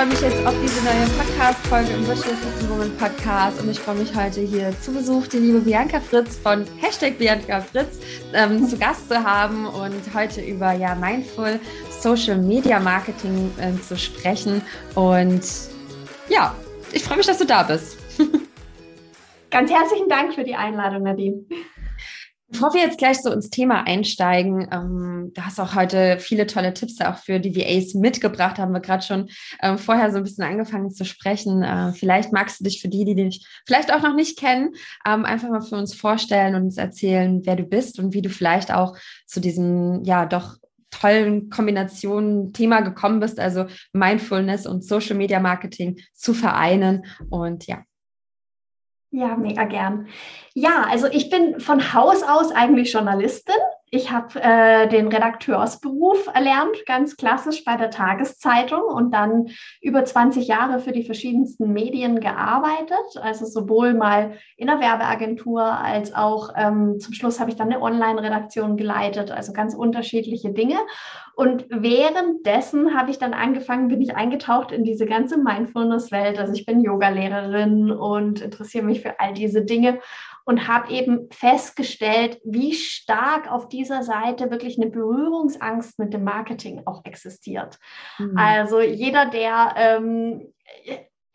freue mich jetzt auf diese neue Podcast-Folge im Virtual Assistant Woman Podcast und ich freue mich heute hier zu Besuch die liebe Bianca Fritz von Hashtag Bianca Fritz ähm, zu Gast zu haben und heute über ja Mindful Social Media Marketing äh, zu sprechen. Und ja, ich freue mich, dass du da bist. Ganz herzlichen Dank für die Einladung, Nadine. Bevor wir jetzt gleich so ins Thema einsteigen, ähm, du hast auch heute viele tolle Tipps auch für die VAs mitgebracht, haben wir gerade schon ähm, vorher so ein bisschen angefangen zu sprechen. Äh, vielleicht magst du dich für die, die dich vielleicht auch noch nicht kennen, ähm, einfach mal für uns vorstellen und uns erzählen, wer du bist und wie du vielleicht auch zu diesem, ja, doch tollen Kombinationen Thema gekommen bist, also Mindfulness und Social Media Marketing zu vereinen. Und ja, ja, mega gern. Ja, also ich bin von Haus aus eigentlich Journalistin. Ich habe äh, den Redakteursberuf erlernt, ganz klassisch bei der Tageszeitung und dann über 20 Jahre für die verschiedensten Medien gearbeitet. Also sowohl mal in der Werbeagentur als auch ähm, zum Schluss habe ich dann eine Online-Redaktion geleitet, also ganz unterschiedliche Dinge. Und währenddessen habe ich dann angefangen, bin ich eingetaucht in diese ganze Mindfulness-Welt. Also ich bin Yogalehrerin und interessiere mich für all diese Dinge und habe eben festgestellt, wie stark auf dieser Seite wirklich eine Berührungsangst mit dem Marketing auch existiert. Mhm. Also jeder, der ähm,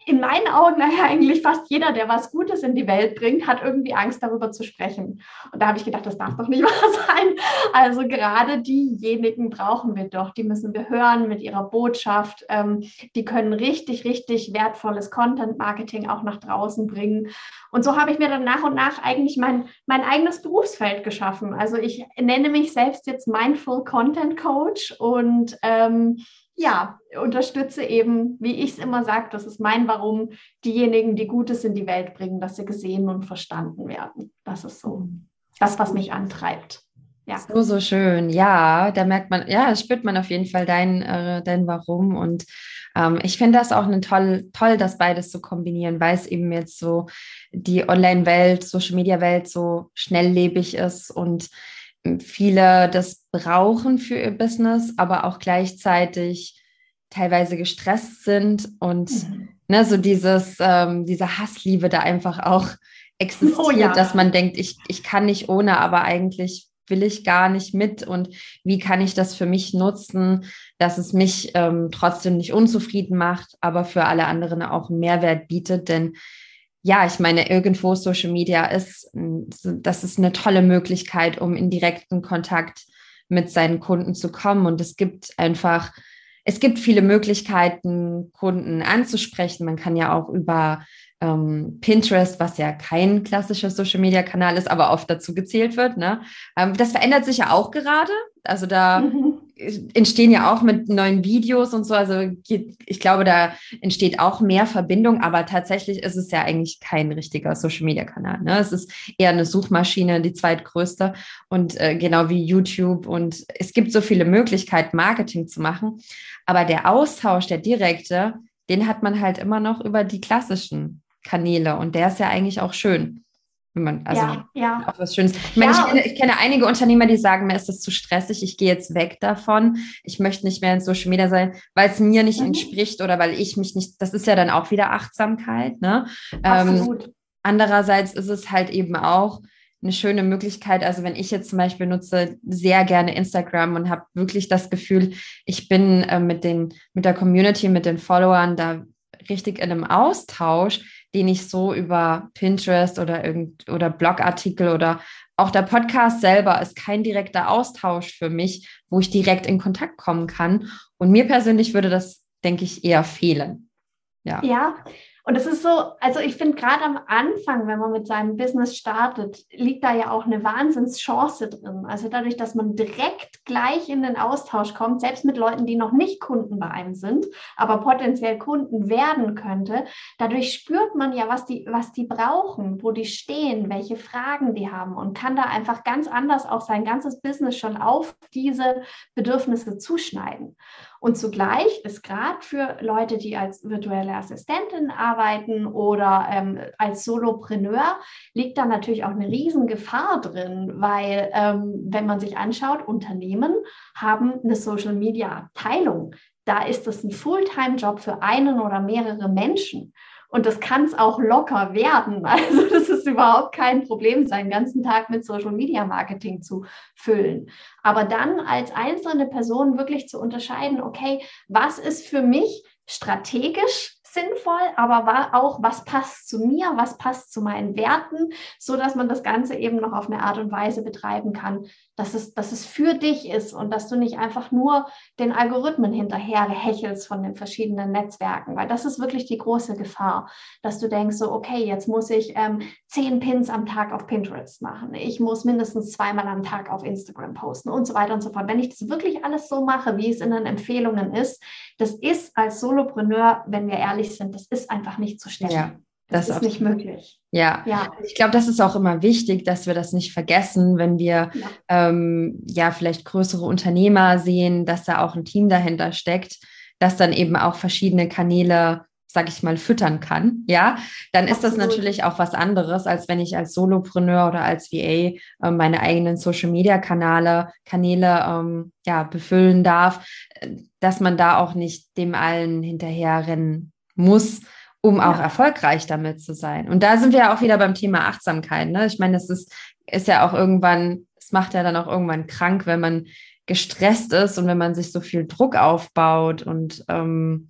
in meinen Augen eigentlich fast jeder, der was Gutes in die Welt bringt, hat irgendwie Angst darüber zu sprechen. Und da habe ich gedacht, das darf doch nicht wahr sein. Also gerade diejenigen brauchen wir doch, die müssen wir hören mit ihrer Botschaft. Ähm, die können richtig, richtig wertvolles Content-Marketing auch nach draußen bringen. Und so habe ich mir dann nach und nach eigentlich mein, mein eigenes Berufsfeld geschaffen. Also ich nenne mich selbst jetzt Mindful Content Coach und ähm, ja, unterstütze eben, wie ich es immer sage, das ist mein Warum, diejenigen, die Gutes in die Welt bringen, dass sie gesehen und verstanden werden. Das ist so das, was mich antreibt. Ja. So, so schön. Ja, da merkt man, ja, spürt man auf jeden Fall dein, äh, dein Warum. Und ähm, ich finde das auch toll, toll, das beides zu kombinieren, weil es eben jetzt so die Online-Welt, Social-Media-Welt so schnelllebig ist und viele das brauchen für ihr Business, aber auch gleichzeitig teilweise gestresst sind und mhm. ne, so dieses, ähm, diese Hassliebe da einfach auch existiert, oh, ja. dass man denkt, ich, ich kann nicht ohne, aber eigentlich will ich gar nicht mit und wie kann ich das für mich nutzen, dass es mich ähm, trotzdem nicht unzufrieden macht, aber für alle anderen auch einen Mehrwert bietet, denn ja, ich meine, irgendwo Social Media ist, das ist eine tolle Möglichkeit, um in direkten Kontakt mit seinen Kunden zu kommen. Und es gibt einfach, es gibt viele Möglichkeiten, Kunden anzusprechen. Man kann ja auch über ähm, Pinterest, was ja kein klassischer Social Media Kanal ist, aber oft dazu gezählt wird. Ne? Ähm, das verändert sich ja auch gerade. Also da mhm. Entstehen ja auch mit neuen Videos und so. Also ich glaube, da entsteht auch mehr Verbindung, aber tatsächlich ist es ja eigentlich kein richtiger Social Media Kanal. Ne? Es ist eher eine Suchmaschine, die zweitgrößte und äh, genau wie YouTube. Und es gibt so viele Möglichkeiten, Marketing zu machen. Aber der Austausch, der direkte, den hat man halt immer noch über die klassischen Kanäle und der ist ja eigentlich auch schön. Wenn man, also ja, ja. auch was Schönes. Ich meine, ja, ich, kenne, ich, kenne, einige Unternehmer, die sagen, mir ist das zu stressig, ich gehe jetzt weg davon. Ich möchte nicht mehr in Social Media sein, weil es mir nicht mhm. entspricht oder weil ich mich nicht, das ist ja dann auch wieder Achtsamkeit. Ne? Absolut. Ähm, andererseits ist es halt eben auch eine schöne Möglichkeit. Also wenn ich jetzt zum Beispiel nutze sehr gerne Instagram und habe wirklich das Gefühl, ich bin äh, mit den, mit der Community, mit den Followern da richtig in einem Austausch, den ich so über Pinterest oder irgend oder Blogartikel oder auch der Podcast selber ist kein direkter Austausch für mich, wo ich direkt in Kontakt kommen kann. Und mir persönlich würde das, denke ich, eher fehlen. Ja. Ja, und es ist so, also ich finde gerade am Anfang, wenn man mit seinem Business startet, liegt da ja auch eine Wahnsinnschance drin. Also dadurch, dass man direkt gleich in den Austausch kommt, selbst mit Leuten, die noch nicht Kunden bei einem sind, aber potenziell Kunden werden könnte, dadurch spürt man ja, was die, was die brauchen, wo die stehen, welche Fragen die haben und kann da einfach ganz anders auch sein ganzes Business schon auf diese Bedürfnisse zuschneiden. Und zugleich ist gerade für Leute, die als virtuelle Assistentin arbeiten oder ähm, als Solopreneur, liegt da natürlich auch eine Riesengefahr drin, weil ähm, wenn man sich anschaut, Unternehmen haben eine Social-Media-Abteilung da ist es ein Fulltime-Job für einen oder mehrere Menschen. Und das kann es auch locker werden. Also das ist überhaupt kein Problem, seinen ganzen Tag mit Social Media Marketing zu füllen. Aber dann als einzelne Person wirklich zu unterscheiden, okay, was ist für mich strategisch sinnvoll, aber war auch, was passt zu mir, was passt zu meinen Werten, so dass man das Ganze eben noch auf eine Art und Weise betreiben kann, dass es, dass es für dich ist und dass du nicht einfach nur den Algorithmen hinterher hechelst von den verschiedenen Netzwerken, weil das ist wirklich die große Gefahr, dass du denkst so, okay, jetzt muss ich ähm, zehn Pins am Tag auf Pinterest machen, ich muss mindestens zweimal am Tag auf Instagram posten und so weiter und so fort. Wenn ich das wirklich alles so mache, wie es in den Empfehlungen ist, das ist als Solopreneur, wenn wir ehrlich sind, das ist einfach nicht zu stellen. Ja. Das, das ist nicht möglich. Ja, ja. ich glaube, das ist auch immer wichtig, dass wir das nicht vergessen, wenn wir ja. Ähm, ja vielleicht größere Unternehmer sehen, dass da auch ein Team dahinter steckt, das dann eben auch verschiedene Kanäle, sag ich mal, füttern kann. Ja, dann ist Absolut. das natürlich auch was anderes, als wenn ich als Solopreneur oder als VA äh, meine eigenen Social Media Kanäle, Kanäle ähm, ja, befüllen darf, dass man da auch nicht dem allen hinterherrennen muss um auch ja. erfolgreich damit zu sein. Und da sind wir ja auch wieder beim Thema Achtsamkeit. Ne? Ich meine, das ist, ist ja auch irgendwann, es macht ja dann auch irgendwann krank, wenn man gestresst ist und wenn man sich so viel Druck aufbaut. Und ähm,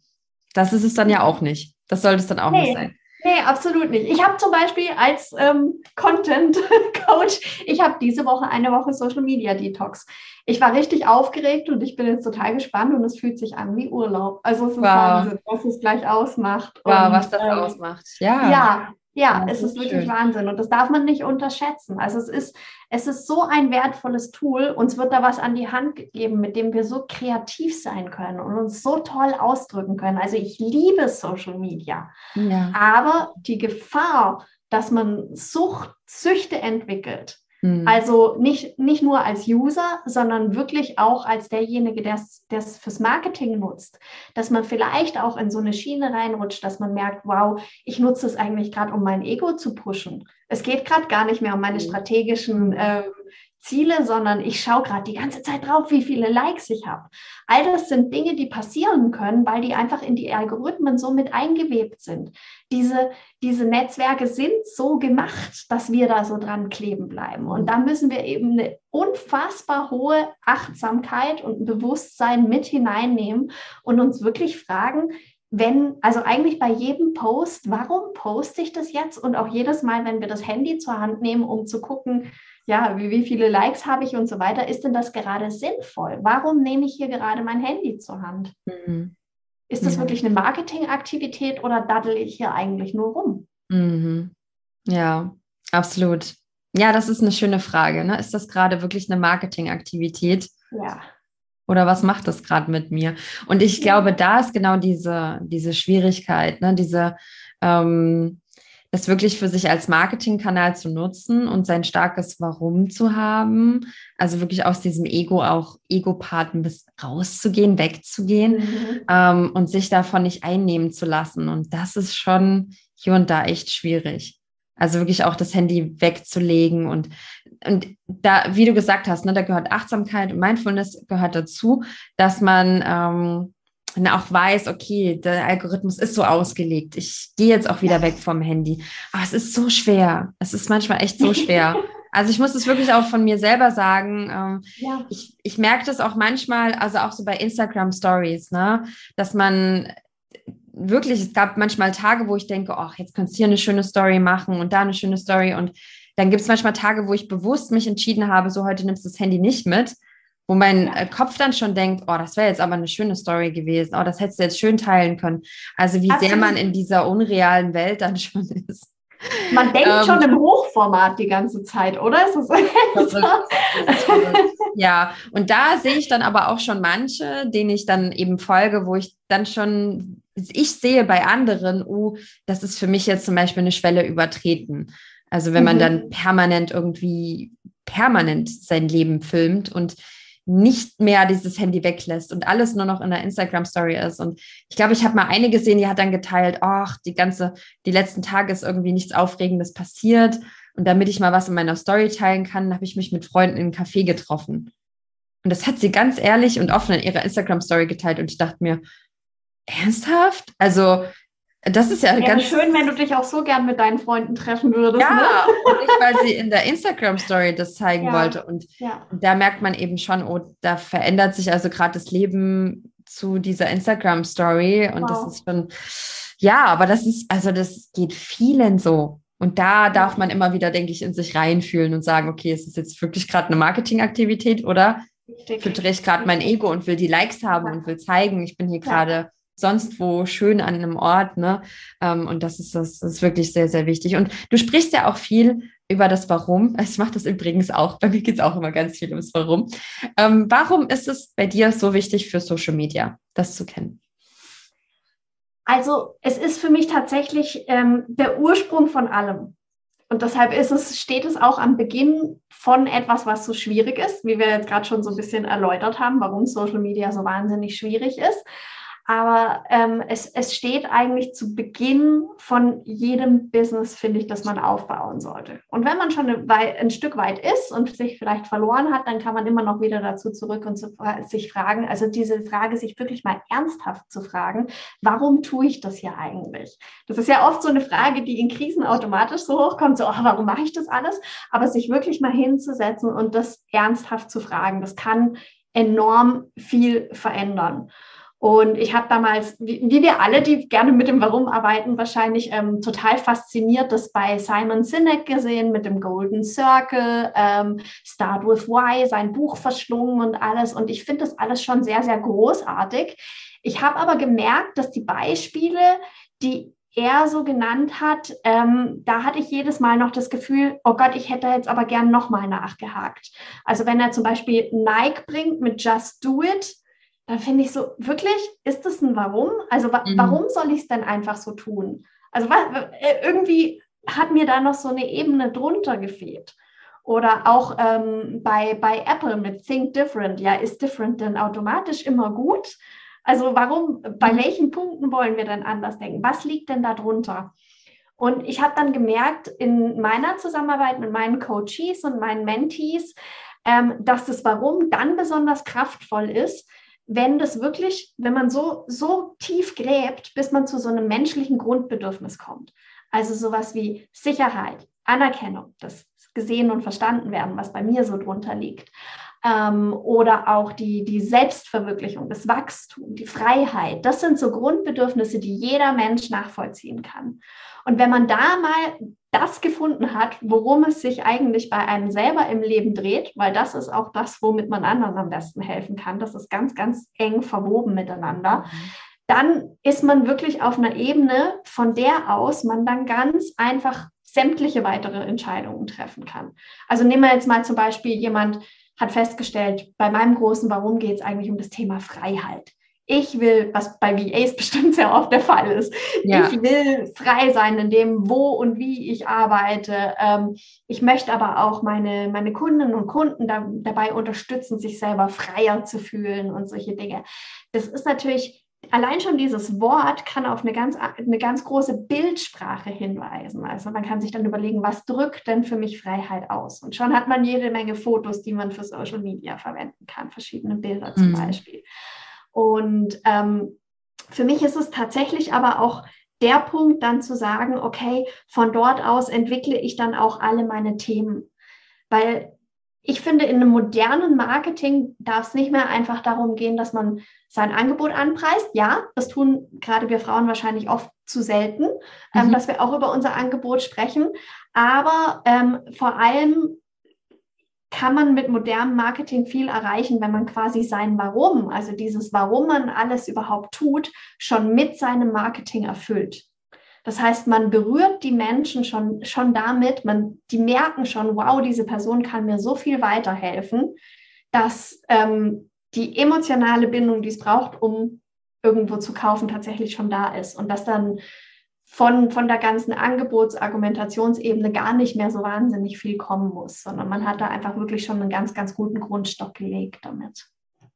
das ist es dann ja auch nicht. Das sollte es dann auch nee. nicht sein. Nee, absolut nicht. Ich habe zum Beispiel als ähm, Content Coach, ich habe diese Woche eine Woche Social Media Detox. Ich war richtig aufgeregt und ich bin jetzt total gespannt und es fühlt sich an wie Urlaub. Also es ist wow. Wahnsinn, was es gleich ausmacht. Wow, und, was das äh, ausmacht. Ja. Ja, ja, es ist wirklich schön. Wahnsinn und das darf man nicht unterschätzen. Also es ist, es ist so ein wertvolles Tool. Uns wird da was an die Hand gegeben, mit dem wir so kreativ sein können und uns so toll ausdrücken können. Also ich liebe Social Media, ja. aber die Gefahr, dass man Sucht, Süchte entwickelt, Mhm. Also nicht, nicht nur als User, sondern wirklich auch als derjenige, der es fürs Marketing nutzt. Dass man vielleicht auch in so eine Schiene reinrutscht, dass man merkt, wow, ich nutze es eigentlich gerade, um mein Ego zu pushen. Es geht gerade gar nicht mehr um meine mhm. strategischen äh, Ziele, sondern ich schaue gerade die ganze Zeit drauf, wie viele Likes ich habe. All das sind Dinge, die passieren können, weil die einfach in die Algorithmen so mit eingewebt sind. Diese, diese Netzwerke sind so gemacht, dass wir da so dran kleben bleiben. Und da müssen wir eben eine unfassbar hohe Achtsamkeit und Bewusstsein mit hineinnehmen und uns wirklich fragen, wenn, also eigentlich bei jedem Post, warum poste ich das jetzt? Und auch jedes Mal, wenn wir das Handy zur Hand nehmen, um zu gucken, ja, wie, wie viele Likes habe ich und so weiter, ist denn das gerade sinnvoll? Warum nehme ich hier gerade mein Handy zur Hand? Mhm. Ist das ja. wirklich eine Marketingaktivität oder daddel ich hier eigentlich nur rum? Mhm. Ja, absolut. Ja, das ist eine schöne Frage. Ne? Ist das gerade wirklich eine Marketingaktivität? Ja. Oder was macht das gerade mit mir? Und ich glaube, da ist genau diese, diese Schwierigkeit, ne? diese, ähm, das wirklich für sich als Marketingkanal zu nutzen und sein starkes Warum zu haben. Also wirklich aus diesem Ego auch Ego-Part ein bisschen rauszugehen, wegzugehen mhm. ähm, und sich davon nicht einnehmen zu lassen. Und das ist schon hier und da echt schwierig. Also wirklich auch das Handy wegzulegen und, und da, wie du gesagt hast, ne, da gehört Achtsamkeit und Mindfulness gehört dazu, dass man ähm, und auch weiß, okay, der Algorithmus ist so ausgelegt. Ich gehe jetzt auch wieder weg vom Handy. Aber es ist so schwer. Es ist manchmal echt so schwer. Also ich muss es wirklich auch von mir selber sagen. Ähm, ja. Ich, ich merke das auch manchmal, also auch so bei Instagram Stories, ne, dass man wirklich, es gab manchmal Tage, wo ich denke, ach, jetzt kannst du hier eine schöne Story machen und da eine schöne Story. Und dann gibt es manchmal Tage, wo ich bewusst mich entschieden habe, so heute nimmst du das Handy nicht mit wo mein. Äh, Kopf dann schon denkt, oh, das wäre jetzt aber eine schöne Story gewesen, oh, das hättest du jetzt schön teilen können. Also wie Absolut. sehr man in dieser unrealen Welt dann schon ist. Man denkt ähm, schon im Hochformat die ganze Zeit, oder? Ist das so? ja, und da sehe ich dann aber auch schon manche, denen ich dann eben folge, wo ich dann schon, ich sehe bei anderen, oh, das ist für mich jetzt zum Beispiel eine Schwelle übertreten. Also wenn man mhm. dann permanent irgendwie permanent sein Leben filmt und nicht mehr dieses Handy weglässt und alles nur noch in der Instagram-Story ist. Und ich glaube, ich habe mal eine gesehen, die hat dann geteilt, ach, die ganze, die letzten Tage ist irgendwie nichts Aufregendes passiert. Und damit ich mal was in meiner Story teilen kann, habe ich mich mit Freunden in einem Café getroffen. Und das hat sie ganz ehrlich und offen in ihrer Instagram-Story geteilt. Und ich dachte mir, ernsthaft? Also, das ist ja Wäre ganz schön, wenn du dich auch so gern mit deinen Freunden treffen würdest. Ja, ne? und nicht, weil sie in der Instagram-Story das zeigen Ja. wollte. Und ja. da merkt man eben schon, oh, da verändert sich also gerade das Leben zu dieser Instagram-Story. Und Wow. das ist schon, ja, aber das ist, also das geht vielen so. Und da darf man immer wieder, denke ich, in sich reinfühlen und sagen, okay, ist es jetzt wirklich gerade eine Marketingaktivität oder füttere ich gerade mein Ego und will die Likes haben Ja. und will zeigen, ich bin hier gerade sonst wo schön an einem Ort, ne? Ähm, und das ist das, ist wirklich sehr, sehr wichtig. Und du sprichst ja auch viel über das Warum. Ich mache das übrigens auch. Bei mir geht es auch immer ganz viel ums Warum. Ähm, warum ist es bei dir so wichtig für Social Media, das zu kennen? Also es ist für mich tatsächlich ähm, der Ursprung von allem. Und deshalb ist es, steht es auch am Beginn von etwas, was so schwierig ist, wie wir jetzt gerade schon so ein bisschen erläutert haben, warum Social Media so wahnsinnig schwierig ist. Aber ähm, es, es steht eigentlich zu Beginn von jedem Business, finde ich, das man aufbauen sollte. Und wenn man schon Wei- ein Stück weit ist und sich vielleicht verloren hat, dann kann man immer noch wieder dazu zurück und zu, sich fragen, also diese Frage sich wirklich mal ernsthaft zu fragen, warum tue ich das hier eigentlich? Das ist ja oft so eine Frage, die in Krisen automatisch so hochkommt, so, oh, warum mache ich das alles? Aber sich wirklich mal hinzusetzen und das ernsthaft zu fragen, das kann enorm viel verändern. Und ich habe damals, wie, wie wir alle, die gerne mit dem Warum arbeiten, wahrscheinlich ähm, total fasziniert das bei Simon Sinek gesehen mit dem Golden Circle, ähm, Start with Why, sein Buch verschlungen und alles. Und ich finde das alles schon sehr, sehr großartig. Ich habe aber gemerkt, dass die Beispiele, die er so genannt hat, ähm, da hatte ich jedes Mal noch das Gefühl, oh Gott, ich hätte jetzt aber gern nochmal nachgehakt. Also wenn er zum Beispiel Nike bringt mit Just Do It, dann finde ich so, wirklich, ist das ein Warum? Also wa Mhm. warum soll ich es denn einfach so tun? Also wa äh, irgendwie hat mir da noch so eine Ebene drunter gefehlt. Oder auch ähm, bei, bei Apple mit Think Different. Ja, ist Different denn automatisch immer gut? Also warum, bei Mhm. welchen Punkten wollen wir denn anders denken? Was liegt denn da drunter? Und ich habe dann gemerkt, in meiner Zusammenarbeit mit meinen Coaches und meinen Mentees, ähm, dass das Warum dann besonders kraftvoll ist, wenn das wirklich, wenn man so, so tief gräbt, bis man zu so einem menschlichen Grundbedürfnis kommt. Also sowas wie Sicherheit, Anerkennung, das gesehen und verstanden werden, was bei mir so drunter liegt. Ähm, oder auch die, die Selbstverwirklichung, das Wachstum, die Freiheit. Das sind so Grundbedürfnisse, die jeder Mensch nachvollziehen kann. Und wenn man da mal das gefunden hat, worum es sich eigentlich bei einem selber im Leben dreht, weil das ist auch das, womit man anderen am besten helfen kann. Das ist ganz, ganz eng verwoben miteinander. Dann ist man wirklich auf einer Ebene, von der aus man dann ganz einfach sämtliche weitere Entscheidungen treffen kann. Also nehmen wir jetzt mal zum Beispiel jemand hat festgestellt, bei meinem großen Warum geht es eigentlich um das Thema Freiheit. Ich will, was bei VAs bestimmt sehr oft der Fall ist, Ja. ich will frei sein in dem, wo und wie ich arbeite. Ähm, ich möchte aber auch meine, meine Kundinnen und Kunden da, dabei unterstützen, sich selber freier zu fühlen und solche Dinge. Das ist natürlich, allein schon dieses Wort kann auf eine ganz, eine ganz große Bildsprache hinweisen. Also man kann sich dann überlegen, was drückt denn für mich Freiheit aus? Und schon hat man jede Menge Fotos, die man für Social Media verwenden kann, verschiedene Bilder zum Mhm. Beispiel. Und ähm, für mich ist es tatsächlich aber auch der Punkt, dann zu sagen, okay, von dort aus entwickle ich dann auch alle meine Themen. Weil ich finde, in einem modernen Marketing darf es nicht mehr einfach darum gehen, dass man sein Angebot anpreist. Ja, das tun gerade wir Frauen wahrscheinlich oft zu selten, ähm, Mhm. dass wir auch über unser Angebot sprechen. Aber ähm, vor allem kann man mit modernem Marketing viel erreichen, wenn man quasi sein Warum, also dieses Warum man alles überhaupt tut, schon mit seinem Marketing erfüllt. Das heißt, man berührt die Menschen schon, schon damit, man, die merken schon, wow, diese Person kann mir so viel weiterhelfen, dass ähm, die emotionale Bindung, die es braucht, um irgendwo zu kaufen, tatsächlich schon da ist. Und dass dann von, von der ganzen Angebotsargumentationsebene gar nicht mehr so wahnsinnig viel kommen muss, sondern man hat da einfach wirklich schon einen ganz, ganz guten Grundstock gelegt damit.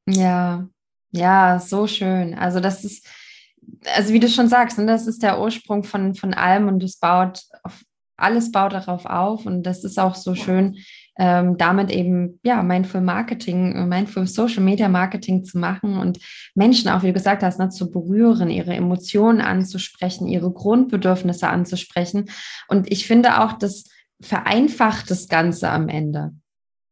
Ja, ja, so schön. Also das ist, also wie du schon sagst, ne, das ist der Ursprung von, von allem und es baut auf, alles baut darauf auf und das ist auch so schön, ähm, damit eben ja Mindful Marketing, Mindful Social Media Marketing zu machen und Menschen auch, wie du gesagt hast, ne, zu berühren, ihre Emotionen anzusprechen, ihre Grundbedürfnisse anzusprechen. Und ich finde auch, das vereinfacht das Ganze am Ende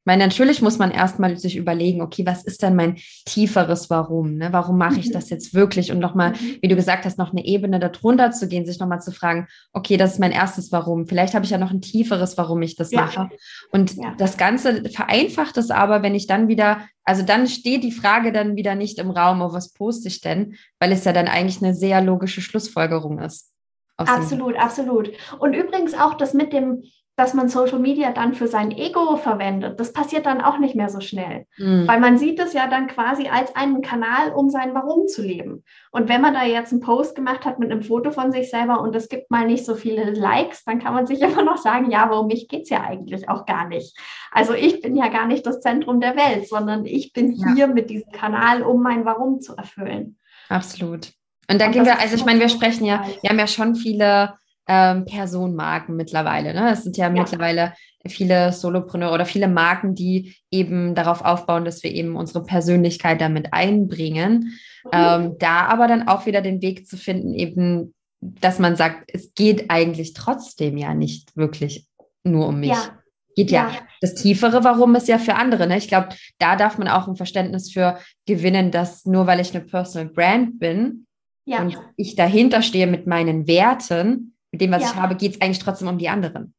meine, natürlich muss man erstmal sich überlegen, okay, was ist denn mein tieferes Warum? Ne? Warum mache ich mhm. das jetzt wirklich? Und nochmal, mhm. wie du gesagt hast, noch eine Ebene darunter zu gehen, sich nochmal zu fragen, okay, das ist mein erstes Warum. Vielleicht habe ich ja noch ein tieferes, warum ich das ja. mache. Und ja. das Ganze vereinfacht es aber, wenn ich dann wieder, also dann steht die Frage dann wieder nicht im Raum, oh, was poste ich denn? Weil es ja dann eigentlich eine sehr logische Schlussfolgerung ist. Absolut, absolut. Und übrigens auch das mit dem, dass man Social Media dann für sein Ego verwendet, das passiert dann auch nicht mehr so schnell. Mhm. Weil man sieht es ja dann quasi als einen Kanal, um sein Warum zu leben. Und wenn man da jetzt einen Post gemacht hat mit einem Foto von sich selber und es gibt mal nicht so viele Likes, dann kann man sich immer noch sagen, ja, warum mich geht es ja eigentlich auch gar nicht. Also ich bin ja gar nicht das Zentrum der Welt, sondern ich bin ja. hier mit diesem Kanal, um mein Warum zu erfüllen. Absolut. Und dann gehen wir, also ich meine, wir sprechen ja, wir haben ja schon viele ähm, Personenmarken mittlerweile. Ne? Es sind ja, ja, mittlerweile viele Solopreneure oder viele Marken, die eben darauf aufbauen, dass wir eben unsere Persönlichkeit damit einbringen. Mhm. Ähm, da aber dann auch wieder den Weg zu finden, eben, dass man sagt, es geht eigentlich trotzdem ja nicht wirklich nur um mich. Ja. Geht ja. ja. Das tiefere Warum ist ja für andere. Ne? Ich glaube, da darf man auch ein Verständnis für gewinnen, dass nur weil ich eine Personal Brand bin ja. und ich dahinter stehe mit meinen Werten, mit dem, was ja. ich habe, geht es eigentlich trotzdem um die anderen.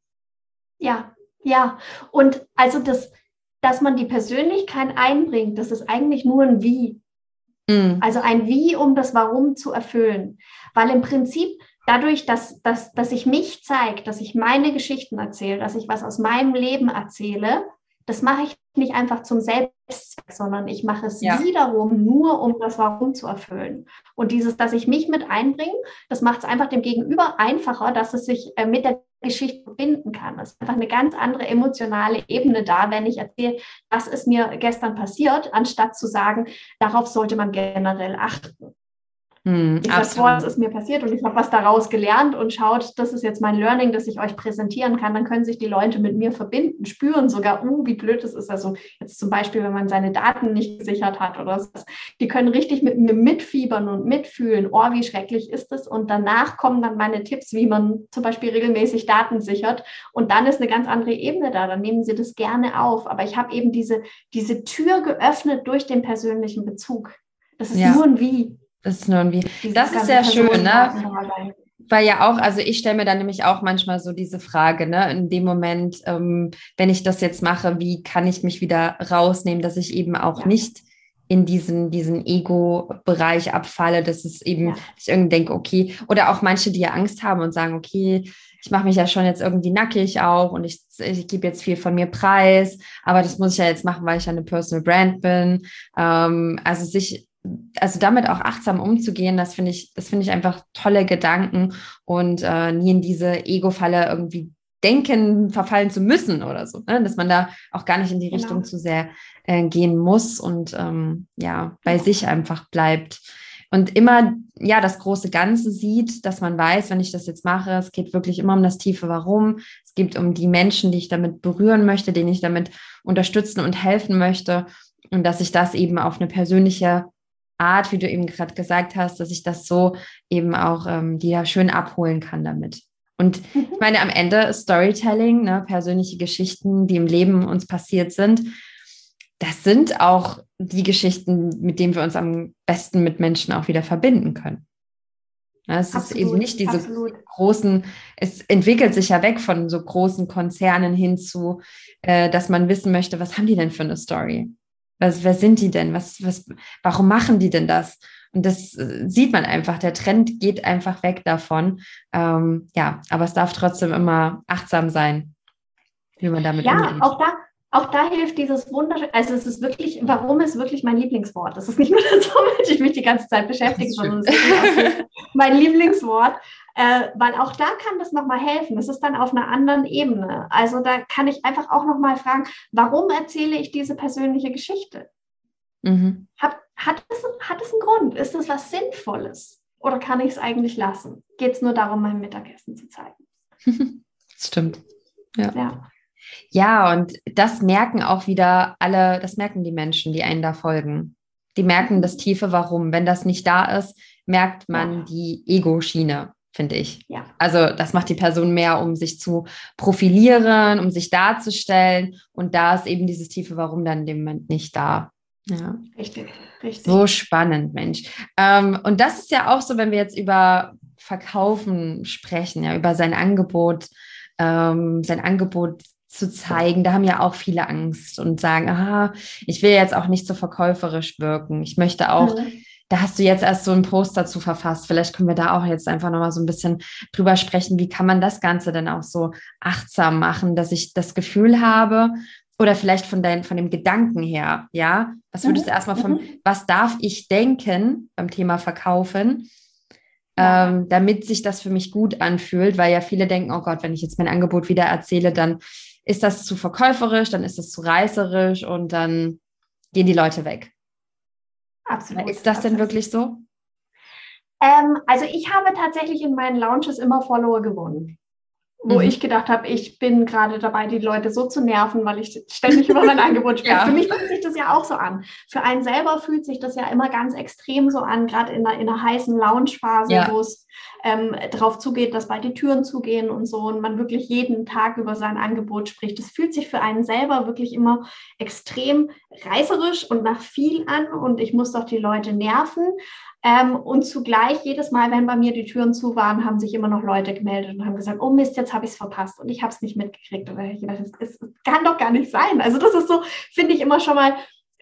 Ja, ja. Und also das, dass man die Persönlichkeit einbringt, das ist eigentlich nur ein Wie. Mhm. Also ein Wie, um das Warum zu erfüllen. Weil im Prinzip dadurch, dass, dass, dass ich mich zeige, dass ich meine Geschichten erzähle, dass ich was aus meinem Leben erzähle, das mache ich nicht einfach zum Selbstzweck, sondern ich mache es ja. wiederum nur, um das Warum zu erfüllen. Und dieses, dass ich mich mit einbringe, das macht es einfach dem Gegenüber einfacher, dass es sich äh, mit der Geschichte verbinden kann. Es ist einfach eine ganz andere emotionale Ebene da, wenn ich erzähle, was ist mir gestern passiert, anstatt zu sagen, darauf sollte man generell achten. Hm, ich sage, boah, ist mir passiert und ich habe was daraus gelernt und schaut, das ist jetzt mein Learning, das ich euch präsentieren kann. Dann können sich die Leute mit mir verbinden, spüren sogar, uh, wie blöd es ist. Also jetzt zum Beispiel, wenn man seine Daten nicht gesichert hat oder so. Die können richtig mit mir mitfiebern und mitfühlen. Oh, wie schrecklich ist es? Und danach kommen dann meine Tipps, wie man zum Beispiel regelmäßig Daten sichert. Und dann ist eine ganz andere Ebene da. Dann nehmen sie das gerne auf. Aber ich habe eben diese, diese Tür geöffnet durch den persönlichen Bezug. Das ist ja. nur ein Wie. Das ist nur irgendwie. Das ist sehr schön, ne? Weil ja auch, also ich stelle mir dann nämlich auch manchmal so diese Frage, ne, in dem Moment, ähm, wenn ich das jetzt mache, wie kann ich mich wieder rausnehmen, dass ich eben auch ja. nicht in diesen, diesen Ego-Bereich abfalle, dass es eben, ja. ich irgendwie denke, okay, oder auch manche, die ja Angst haben und sagen, okay, ich mache mich ja schon jetzt irgendwie nackig auch und ich, ich gebe jetzt viel von mir preis, aber das muss ich ja jetzt machen, weil ich ja eine Personal Brand bin. Ähm, also sich also damit auch achtsam umzugehen, das finde ich, das finde ich einfach tolle Gedanken und äh, nie in diese Ego-Falle irgendwie denken, verfallen zu müssen oder so, ne? dass man da auch gar nicht in die genau. Richtung zu sehr äh, gehen muss und ähm, ja, bei ja. sich einfach bleibt und immer ja das große Ganze sieht, dass man weiß, wenn ich das jetzt mache, es geht wirklich immer um das tiefe Warum. Es geht um die Menschen, die ich damit berühren möchte, denen ich damit unterstützen und helfen möchte und dass ich das eben auf eine persönliche Art, wie du eben gerade gesagt hast, dass ich das so eben auch ähm, die ja schön abholen kann damit. Und mhm. ich meine, am Ende ist Storytelling, ne, persönliche Geschichten, die im Leben uns passiert sind, das sind auch die Geschichten, mit denen wir uns am besten mit Menschen auch wieder verbinden können. Ja, es absolut, ist eben nicht diese absolut. großen, es entwickelt sich ja weg von so großen Konzernen hin zu, äh, dass man wissen möchte, was haben die denn für eine Story? Was, wer sind die denn? Was, was, warum machen die denn das? Und das äh, sieht man einfach. Der Trend geht einfach weg davon. Ähm, ja, aber es darf trotzdem immer achtsam sein, wie man damit ja, umgeht. Ja, auch da, auch da hilft dieses wunderschöne, also es ist wirklich, warum ist wirklich mein Lieblingswort? Das ist nicht nur das, womit ich mich die ganze Zeit beschäftige, sondern es ist mein Lieblingswort, äh, weil auch da kann das nochmal helfen. Das ist dann auf einer anderen Ebene. Also da kann ich einfach auch nochmal fragen, warum erzähle ich diese persönliche Geschichte? Mhm. Hat, hat, es, hat es einen Grund? Ist es was Sinnvolles? Oder kann ich es eigentlich lassen? Geht es nur darum, mein Mittagessen zu zeigen? Stimmt. Ja. ja. Ja, und das merken auch wieder alle, das merken die Menschen, die einen da folgen. Die merken das tiefe Warum. Wenn das nicht da ist, merkt man ja. die Ego-Schiene, finde ich. Ja. Also das macht die Person mehr, um sich zu profilieren, um sich darzustellen. Und da ist eben dieses tiefe Warum dann in dem Moment nicht da. Ja. Richtig, richtig. So spannend, Mensch. Ähm, und das ist ja auch so, wenn wir jetzt über Verkaufen sprechen, ja, über sein Angebot, ähm, sein Angebot zu zeigen. Da haben ja auch viele Angst und sagen, aha, ich will jetzt auch nicht so verkäuferisch wirken. Ich möchte auch, mhm. Da hast du jetzt erst so einen Post dazu verfasst. Vielleicht können wir da auch jetzt einfach nochmal so ein bisschen drüber sprechen. Wie kann man das Ganze denn auch so achtsam machen, dass ich das Gefühl habe, oder vielleicht von dein, von dem Gedanken her, ja? Was würdest mhm. du erstmal von, mhm. was darf ich denken beim Thema Verkaufen? Ähm, damit sich das für mich gut anfühlt, weil ja viele denken, oh Gott, wenn ich jetzt mein Angebot wieder erzähle, dann ist das zu verkäuferisch, dann ist das zu reißerisch und dann gehen die Leute weg. Absolut. Ist das denn wirklich so? Ähm, also ich habe tatsächlich in meinen Launches immer Follower gewonnen wo mhm. ich gedacht habe, ich bin gerade dabei, die Leute so zu nerven, weil ich ständig über mein Angebot spreche. ja. Für mich fühlt sich das ja auch so an. Für einen selber fühlt sich das ja immer ganz extrem so an, gerade in einer, in einer heißen Lounge-Phase, ja. wo es ähm, darauf zugeht, dass bald die Türen zugehen und so und man wirklich jeden Tag über sein Angebot spricht. Das fühlt sich für einen selber wirklich immer extrem reißerisch und nach viel an und ich muss doch die Leute nerven. Ähm, und zugleich, jedes Mal, wenn bei mir die Türen zu waren, haben sich immer noch Leute gemeldet und haben gesagt, oh Mist, jetzt habe ich es verpasst und ich habe es nicht mitgekriegt. Und ich gedacht, es kann doch gar nicht sein. Also das ist so, finde ich immer schon mal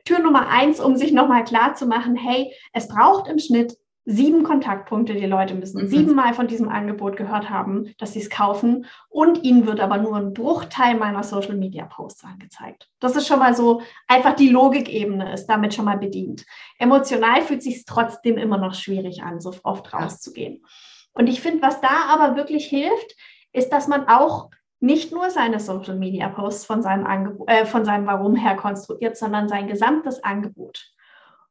Tür Nummer eins, um sich nochmal klar zu machen, hey, es braucht im Schnitt sieben Kontaktpunkte. Die Leute müssen mhm. siebenmal von diesem Angebot gehört haben, dass sie es kaufen. Und ihnen wird aber nur ein Bruchteil meiner Social Media Posts angezeigt. Das ist schon mal so einfach die Logikebene ist damit schon mal bedient. Emotional fühlt sich trotzdem immer noch schwierig an, so oft rauszugehen. Und ich finde, was da aber wirklich hilft, ist, dass man auch nicht nur seine Social Media Posts von seinem, Angebot, äh, von seinem Warum her konstruiert, sondern sein gesamtes Angebot.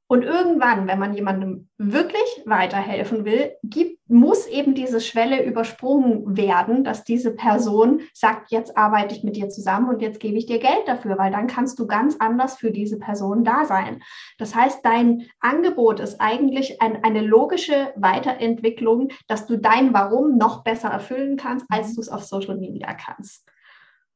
Und irgendwann, wenn man jemandem wirklich weiterhelfen will, gibt, muss eben diese Schwelle übersprungen werden, dass diese Person sagt, jetzt arbeite ich mit dir zusammen und jetzt gebe ich dir Geld dafür, weil dann kannst du ganz anders für diese Person da sein. Das heißt, dein Angebot ist eigentlich ein, eine logische Weiterentwicklung, dass du dein Warum noch besser erfüllen kannst, als mhm. du es auf Social Media kannst.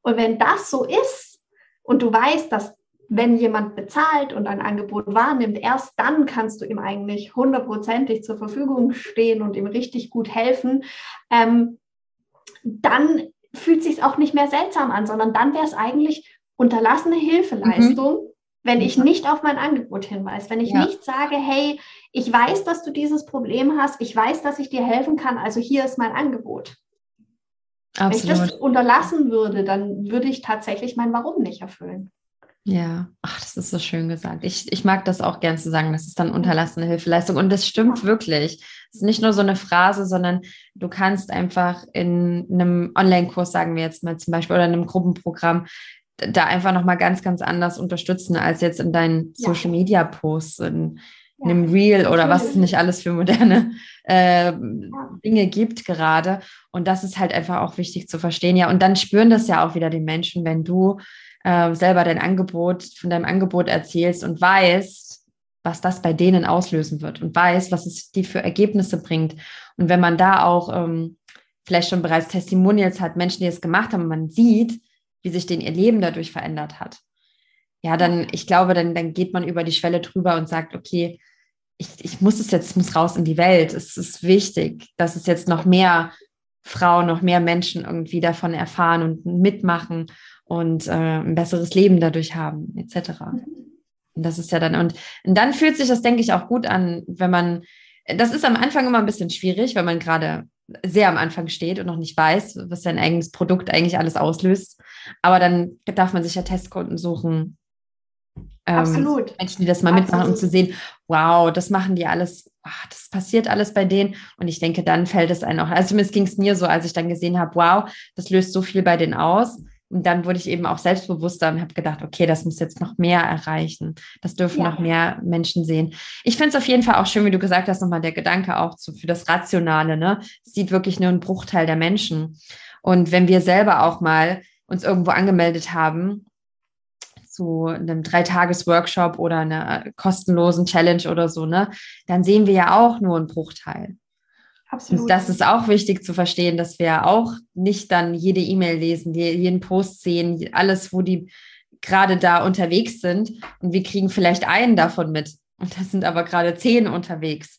Und wenn das so ist und du weißt, dass wenn jemand bezahlt und ein Angebot wahrnimmt, erst dann kannst du ihm eigentlich hundertprozentig zur Verfügung stehen und ihm richtig gut helfen. Ähm, dann fühlt sich auch nicht mehr seltsam an, sondern dann wäre es eigentlich unterlassene Hilfeleistung, mhm. wenn ich nicht auf mein Angebot hinweise, wenn ich ja. nicht sage, hey, ich weiß, dass du dieses Problem hast, ich weiß, dass ich dir helfen kann, also hier ist mein Angebot. Absolut. Wenn ich das unterlassen würde, dann würde ich tatsächlich mein Warum nicht erfüllen. Ja, ach, das ist so schön gesagt. Ich, ich mag das auch gern zu sagen, das ist dann unterlassene Hilfeleistung. Und das stimmt wirklich. Es ist nicht nur so eine Phrase, sondern du kannst einfach in einem Online-Kurs, sagen wir jetzt mal zum Beispiel, oder in einem Gruppenprogramm, da einfach nochmal ganz, ganz anders unterstützen, als jetzt in deinen ja. Social Media Posts, in, ja. einem Reel oder was es nicht alles für moderne äh, Dinge gibt gerade. Und das ist halt einfach auch wichtig zu verstehen. Ja, und dann spüren das ja auch wieder die Menschen, wenn du äh, selber dein Angebot, von deinem Angebot erzählst und weißt, was das bei denen auslösen wird und weißt, was es dir für Ergebnisse bringt. Und wenn man da auch ähm, vielleicht schon bereits Testimonials hat, Menschen, die es gemacht haben, man sieht, wie sich denen ihr Leben dadurch verändert hat. Ja, dann, ich glaube, dann, dann geht man über die Schwelle drüber und sagt, okay, ich, ich muss es jetzt, muss raus in die Welt. Es ist wichtig, dass es jetzt noch mehr Frauen, noch mehr Menschen irgendwie davon erfahren und mitmachen und äh, ein besseres Leben dadurch haben, etc. Und das ist ja dann, und, und dann fühlt sich das, denke ich, auch gut an, wenn man, das ist am Anfang immer ein bisschen schwierig, wenn man gerade sehr am Anfang steht und noch nicht weiß, was sein eigenes Produkt eigentlich alles auslöst. Aber dann darf man sich ja Testkunden suchen. Ähm, Absolut. Menschen, die das mal Absolut. mitmachen, um zu sehen, wow, das machen die alles, wow, das passiert alles bei denen. Und ich denke, dann fällt es einem auch. Also zumindest ging es mir so, als ich dann gesehen habe, wow, das löst so viel bei denen aus. Und dann wurde ich eben auch selbstbewusster und habe gedacht, okay, das muss jetzt noch mehr erreichen. Das dürfen ja. noch mehr Menschen sehen. Ich finde es auf jeden Fall auch schön, wie du gesagt hast, nochmal der Gedanke auch zu, für das Rationale. Ne? Es sieht wirklich nur ein Bruchteil der Menschen. Und wenn wir selber auch mal uns irgendwo angemeldet haben zu einem Dreitages-Workshop oder einer kostenlosen Challenge oder so, ne, dann sehen wir ja auch nur einen Bruchteil. Absolut. Und das ist auch wichtig zu verstehen, dass wir auch nicht dann jede E-Mail lesen, jeden Post sehen, alles, wo die gerade da unterwegs sind. Und wir kriegen vielleicht einen davon mit. Und das sind aber gerade zehn unterwegs.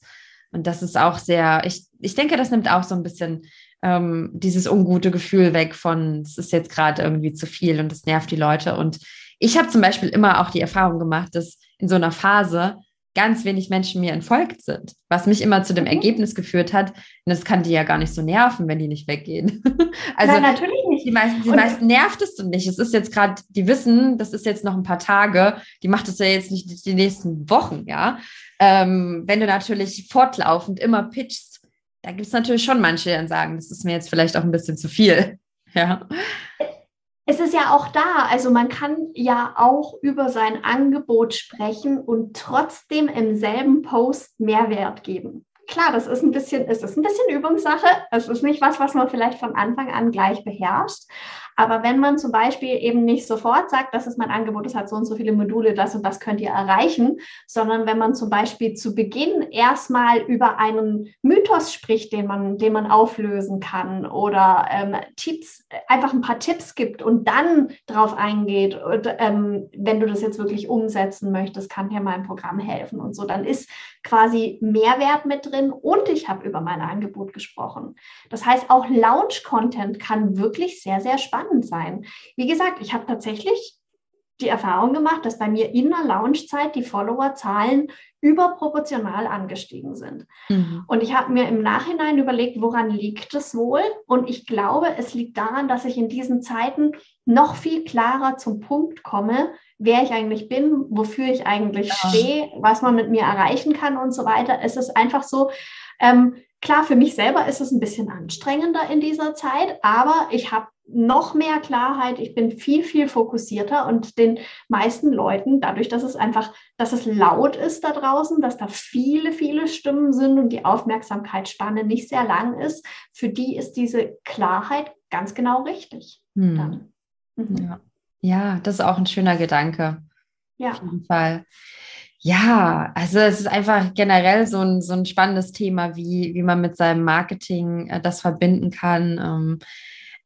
Und das ist auch sehr, ich, ich denke, das nimmt auch so ein bisschen ähm, dieses ungute Gefühl weg von, es ist jetzt gerade irgendwie zu viel und es nervt die Leute. Und ich habe zum Beispiel immer auch die Erfahrung gemacht, dass in so einer Phase ganz wenig Menschen mir entfolgt sind, was mich immer zu dem mhm. Ergebnis geführt hat, und das kann die ja gar nicht so nerven, wenn die nicht weggehen. also Nein, natürlich nicht. Die meisten, die meisten nervt es nicht. Es ist jetzt gerade, die wissen, das ist jetzt noch ein paar Tage, die macht es ja jetzt nicht die nächsten Wochen, ja. Ähm, wenn du natürlich fortlaufend immer pitchst, da gibt es natürlich schon manche, die dann sagen, das ist mir jetzt vielleicht auch ein bisschen zu viel. Ja es ist ja auch da. Also man kann ja auch über sein Angebot sprechen und trotzdem im selben Post Mehrwert geben. Klar, das ist ein bisschen, es ist ein bisschen Übungssache. Es ist nicht was, was man vielleicht von Anfang an gleich beherrscht. Aber wenn man zum Beispiel eben nicht sofort sagt, das ist mein Angebot, es hat so und so viele Module, das und das könnt ihr erreichen, sondern wenn man zum Beispiel zu Beginn erstmal über einen Mythos spricht, den man, den man auflösen kann oder ähm, Tipps, einfach ein paar Tipps gibt und dann drauf eingeht, und, ähm, wenn du das jetzt wirklich umsetzen möchtest, kann dir mein Programm helfen und so, dann ist quasi Mehrwert mit drin und ich habe über mein Angebot gesprochen. Das heißt, auch Launch-Content kann wirklich sehr, sehr spannend sein. Wie gesagt, ich habe tatsächlich die Erfahrung gemacht, dass bei mir in der Launchzeit die Followerzahlen überproportional angestiegen sind. Mhm. Und ich habe mir im Nachhinein überlegt, woran liegt es wohl? Und ich glaube, es liegt daran, dass ich in diesen Zeiten noch viel klarer zum Punkt komme, wer ich eigentlich bin, wofür ich eigentlich ja. stehe, was man mit mir erreichen kann und so weiter. Es ist einfach so, ähm, klar, für mich selber ist es ein bisschen anstrengender in dieser Zeit, aber ich habe noch mehr Klarheit, ich bin viel, viel fokussierter und den meisten Leuten, dadurch, dass es einfach, dass es laut ist da draußen, dass da viele, viele Stimmen sind und die Aufmerksamkeitsspanne nicht sehr lang ist, für die ist diese Klarheit ganz genau richtig. Hm. Mhm. Ja. Ja, das ist auch ein schöner Gedanke. Ja. Auf jeden Fall. Ja, also es ist einfach generell so ein, so ein spannendes Thema, wie, wie man mit seinem Marketing äh, das verbinden kann. Ähm,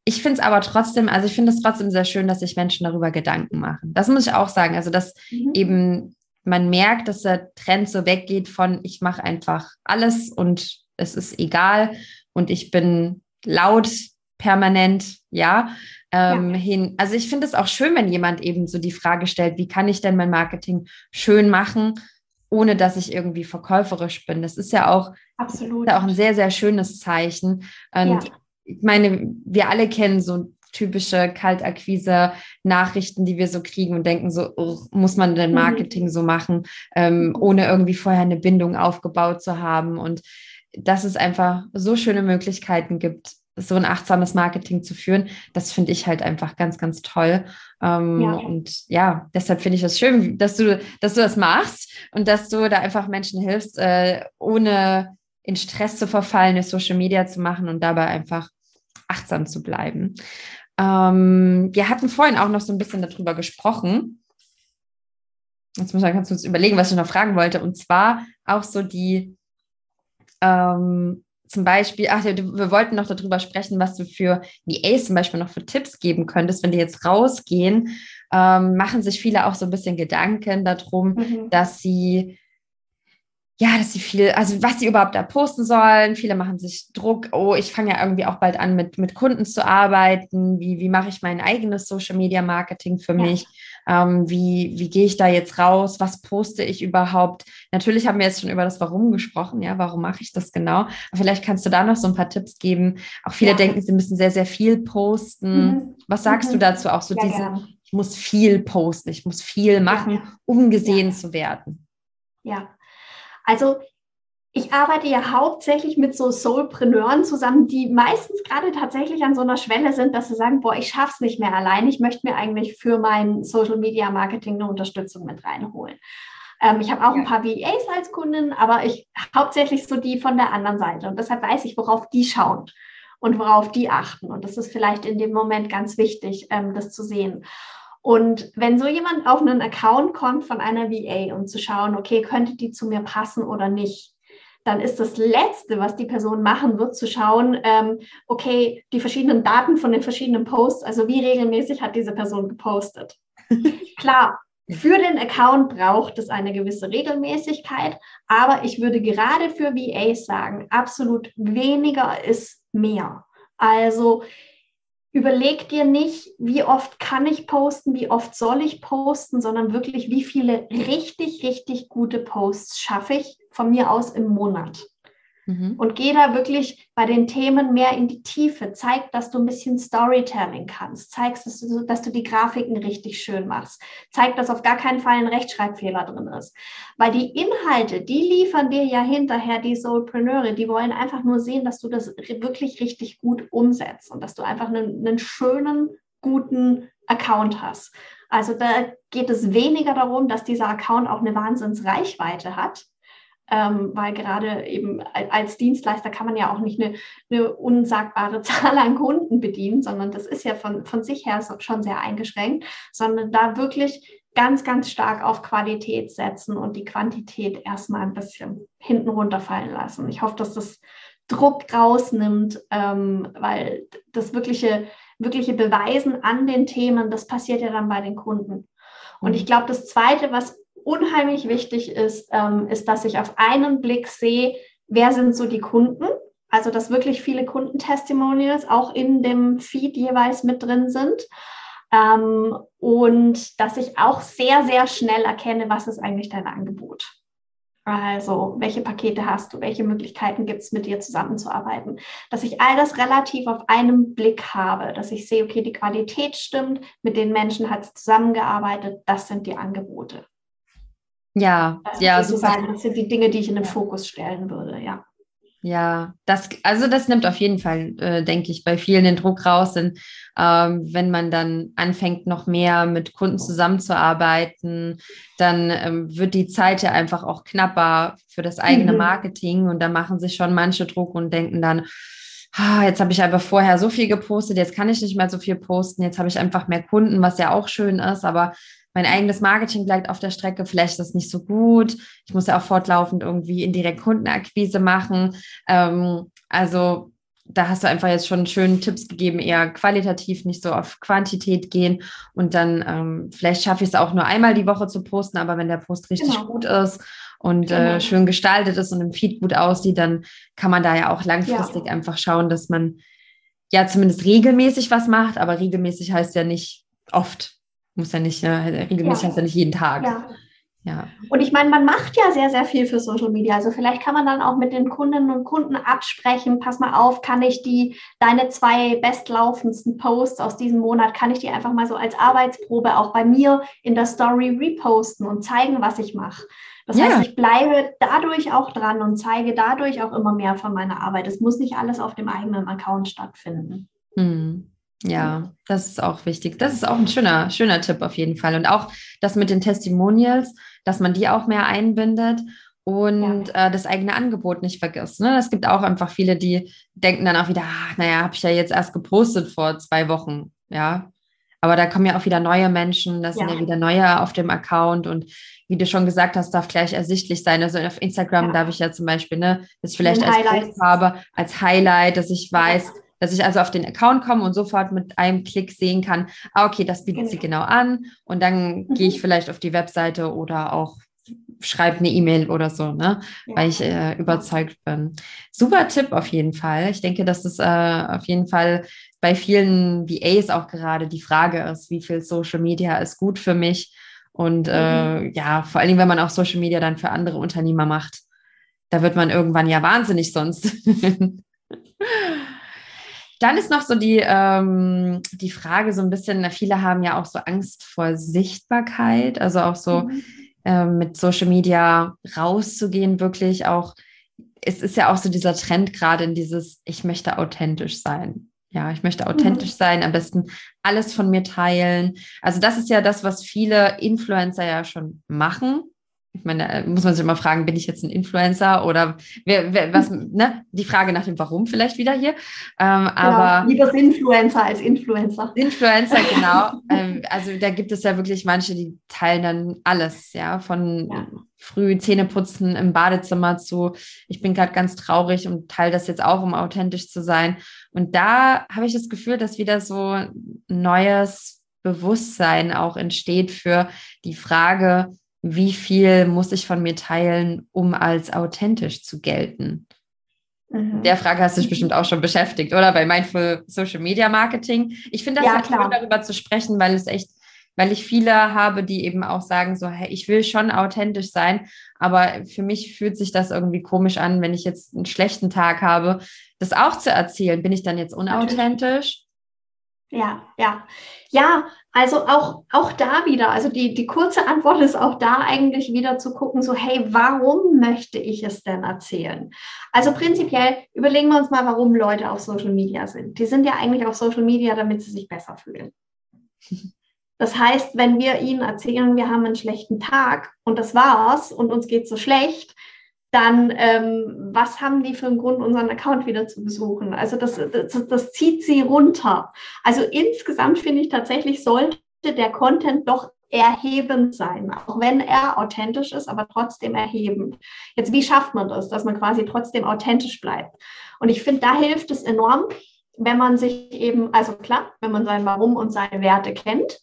ich finde es aber trotzdem, also ich finde es trotzdem sehr schön, dass sich Menschen darüber Gedanken machen. Das muss ich auch sagen. Also, dass mhm. eben man merkt, dass der Trend so weggeht von ich mache einfach alles und es ist egal und ich bin laut permanent, ja, ähm, ja. hin. Also ich finde es auch schön, wenn jemand eben so die Frage stellt, wie kann ich denn mein Marketing schön machen, ohne dass ich irgendwie verkäuferisch bin. Das ist ja auch, Absolut. Ja auch ein sehr, sehr schönes Zeichen. Und ja. ich meine, wir alle kennen so typische Kaltakquise-Nachrichten, die wir so kriegen und denken so, oh, muss man denn mhm. Marketing mhm. so machen, ähm, mhm. ohne irgendwie vorher eine Bindung aufgebaut zu haben. Und dass es einfach so schöne Möglichkeiten gibt, so ein achtsames Marketing zu führen, das finde ich halt einfach ganz, ganz toll. Ähm, ja. Und ja, deshalb finde ich es das schön, dass du, dass du das machst und dass du da einfach Menschen hilfst, äh, ohne in Stress zu verfallen, Social Media zu machen und dabei einfach achtsam zu bleiben. Ähm, wir hatten vorhin auch noch so ein bisschen darüber gesprochen. Jetzt muss man ganz kurz überlegen, was ich noch fragen wollte. Und zwar auch so die, ähm, zum Beispiel, ach, wir wollten noch darüber sprechen, was du für VAs zum Beispiel noch für Tipps geben könntest, wenn die jetzt rausgehen, ähm, machen sich viele auch so ein bisschen Gedanken darum, mhm. dass sie ja, dass sie viel, also was sie überhaupt da posten sollen. Viele machen sich Druck, oh, ich fange ja irgendwie auch bald an, mit, mit Kunden zu arbeiten. Wie, wie mache ich mein eigenes Social Media Marketing für ja. mich? Ähm, wie, wie gehe ich da jetzt raus? Was poste ich überhaupt? Natürlich haben wir jetzt schon über das Warum gesprochen, ja, warum mache ich das genau? Aber vielleicht kannst du da noch so ein paar Tipps geben. Auch viele ja. denken, sie müssen sehr, sehr viel posten. Mhm. Was sagst mhm. du dazu? Auch so ja, diese, gerne. ich muss viel posten, ich muss viel machen, um gesehen zu werden. Ja, also ich arbeite ja hauptsächlich mit so Soulpreneuren zusammen, die meistens gerade tatsächlich an so einer Schwelle sind, dass sie sagen, boah, ich schaff's nicht mehr allein. Ich möchte mir eigentlich für mein Social Media Marketing eine Unterstützung mit reinholen. Ähm, ich habe auch ein paar VAs als Kunden, aber ich hauptsächlich so die von der anderen Seite und deshalb weiß ich, worauf die schauen. und worauf die achten. Und das ist vielleicht in dem Moment ganz wichtig, ähm, das zu sehen. Und wenn so jemand auf einen Account kommt von einer VA, um zu schauen, okay, könnte die zu mir passen oder nicht, dann ist das Letzte, was die Person machen wird, zu schauen, ähm, okay, die verschiedenen Daten von den verschiedenen Posts, also wie regelmäßig hat diese Person gepostet. Klar, für den Account braucht es eine gewisse Regelmäßigkeit, aber ich würde gerade für VAs sagen, absolut weniger ist mehr. Also überleg dir nicht, wie oft kann ich posten, wie oft soll ich posten, sondern wirklich, wie viele richtig, richtig gute Posts schaffe ich von mir aus im Monat. Mhm. Und geh da wirklich bei den Themen mehr in die Tiefe. Zeig, dass du ein bisschen Storytelling kannst. Zeig, dass du, dass du die Grafiken richtig schön machst. Zeig, dass auf gar keinen Fall ein Rechtschreibfehler drin ist. Weil die Inhalte, die liefern dir ja hinterher die Soulpreneure. Die wollen einfach nur sehen, dass du das wirklich richtig gut umsetzt und dass du einfach einen, einen schönen, guten Account hast. Also da geht es weniger darum, dass dieser Account auch eine Wahnsinnsreichweite hat, ähm, weil gerade eben als Dienstleister kann man ja auch nicht eine, eine, unsagbare Zahl an Kunden bedienen, sondern das ist ja von, von sich her schon sehr eingeschränkt, sondern da wirklich ganz, ganz stark auf Qualität setzen und die Quantität erstmal ein bisschen hinten runterfallen lassen. Ich hoffe, dass das Druck rausnimmt, ähm, weil das wirkliche, wirkliche Beweisen an den Themen, das passiert ja dann bei den Kunden. Und ich glaube, das Zweite, was unheimlich wichtig ist, ähm, ist, dass ich auf einen Blick sehe, wer sind so die Kunden. Also, dass wirklich viele Kundentestimonials auch in dem Feed jeweils mit drin sind. Ähm, und dass ich auch sehr, sehr schnell erkenne, was ist eigentlich dein Angebot. Also, welche Pakete hast du? Welche Möglichkeiten gibt es, mit dir zusammenzuarbeiten? Dass ich all das relativ auf einen Blick habe, dass ich sehe, okay, die Qualität stimmt, mit den Menschen hat es zusammengearbeitet, das sind die Angebote. Ja, das ja, sozusagen, das sind die Dinge, die ich in den Fokus stellen würde, ja. Ja, das, also das nimmt auf jeden Fall, äh, denke ich, bei vielen den Druck raus, denn ähm, wenn man dann anfängt, noch mehr mit Kunden zusammenzuarbeiten, dann ähm, wird die Zeit ja einfach auch knapper für das eigene mhm. Marketing und da machen sich schon manche Druck und denken dann, jetzt habe ich aber vorher so viel gepostet, jetzt kann ich nicht mehr so viel posten, jetzt habe ich einfach mehr Kunden, was ja auch schön ist, aber mein eigenes Marketing bleibt auf der Strecke, vielleicht ist das nicht so gut. Ich muss ja auch fortlaufend irgendwie indirekt Kundenakquise machen. Ähm, also da hast du einfach jetzt schon schöne Tipps gegeben, eher qualitativ, nicht so auf Quantität gehen. Und dann ähm, vielleicht schaffe ich es auch nur einmal die Woche zu posten, aber wenn der Post richtig genau. gut ist und äh, genau. äh, schön gestaltet ist und im Feed gut aussieht, dann kann man da ja auch langfristig ja. einfach schauen, dass man ja zumindest regelmäßig was macht, aber regelmäßig heißt ja nicht oft. Muss ja nicht, ja, regelmäßig ja. heißt ja nicht jeden Tag. Ja. Ja. Und ich meine, man macht ja sehr, sehr viel für Social Media. Also vielleicht kann man dann auch mit den Kundinnen und Kunden absprechen, pass mal auf, kann ich die, deine zwei bestlaufendsten Posts aus diesem Monat, kann ich die einfach mal so als Arbeitsprobe auch bei mir in der Story reposten und zeigen, was ich mache. Das ja. heißt, ich bleibe dadurch auch dran und zeige dadurch auch immer mehr von meiner Arbeit. Es muss nicht alles auf dem eigenen Account stattfinden. Hm. Ja, das ist auch wichtig. Das ist auch ein schöner, schöner Tipp auf jeden Fall. Und auch das mit den Testimonials, dass man die auch mehr einbindet und ja. äh, das eigene Angebot nicht vergisst. Ne? Es gibt auch einfach viele, die denken dann auch wieder, ach, naja, habe ich ja jetzt erst gepostet vor zwei Wochen. Ja, aber da kommen ja auch wieder neue Menschen, das ja. sind ja wieder neue auf dem Account und wie du schon gesagt hast, darf gleich ersichtlich sein. Also auf Instagram ja. darf ich ja zum Beispiel, ne, das vielleicht als habe, als Highlight, dass ich weiß, ja dass ich also auf den Account komme und sofort mit einem Klick sehen kann, ah, okay, das bietet genau. sie genau an und dann mhm. gehe ich vielleicht auf die Webseite oder auch schreibe eine E-Mail oder so, ne? Ja. weil ich äh, überzeugt bin. Super Tipp auf jeden Fall. Ich denke, dass es äh, auf jeden Fall bei vielen VAs auch gerade die Frage ist, wie viel Social Media ist gut für mich und äh, mhm. ja, vor allen Dingen, wenn man auch Social Media dann für andere Unternehmer macht, da wird man irgendwann ja wahnsinnig sonst. Dann ist noch so die, ähm, die Frage so ein bisschen, viele haben ja auch so Angst vor Sichtbarkeit, also auch so mhm. ähm, mit Social Media rauszugehen, wirklich auch. Es ist ja auch so dieser Trend gerade in dieses, ich möchte authentisch sein. Ja, ich möchte authentisch mhm. sein, am besten alles von mir teilen. Also das ist ja das, was viele Influencer ja schon machen. ich meine, äh, muss man sich immer fragen, bin ich jetzt ein Influencer oder wer, wer, was, ne? Die Frage nach dem Warum vielleicht wieder hier. Ähm, genau, aber lieber Influencer als Influencer. Influencer, genau. ähm, also da gibt es ja wirklich manche, die teilen dann alles, ja, von ja. früh Zähneputzen im Badezimmer zu, ich bin gerade ganz traurig und teile das jetzt auch, um authentisch zu sein. Und da habe ich das Gefühl, dass wieder so neues Bewusstsein auch entsteht für die Frage, wie viel muss ich von mir teilen, um als authentisch zu gelten? Mhm. Der Frage hast du dich bestimmt auch schon beschäftigt, oder? Bei Mindful Social Media Marketing. Ich finde das ja, klar. darüber zu sprechen, weil es echt, weil ich viele habe, die eben auch sagen, so, hey, ich will schon authentisch sein, aber für mich fühlt sich das irgendwie komisch an, wenn ich jetzt einen schlechten Tag habe, das auch zu erzählen. Bin ich dann jetzt unauthentisch? Ja, ja. Ja, also auch, auch da wieder, also die, die kurze Antwort ist auch da eigentlich wieder zu gucken, so, hey, warum möchte ich es denn erzählen? Also prinzipiell überlegen wir uns mal, warum Leute auf Social Media sind. Die sind ja eigentlich auf Social Media, damit sie sich besser fühlen. Das heißt, wenn wir ihnen erzählen, wir haben einen schlechten Tag und das war's und uns geht so schlecht, dann ähm, was haben die für einen Grund, unseren Account wieder zu besuchen? Also das, das, das zieht sie runter. Also insgesamt finde ich tatsächlich, sollte der Content doch erhebend sein, auch wenn er authentisch ist, aber trotzdem erhebend. Jetzt, wie schafft man das, dass man quasi trotzdem authentisch bleibt? Und ich finde, da hilft es enorm, wenn man sich eben, also klar, wenn man sein Warum und seine Werte kennt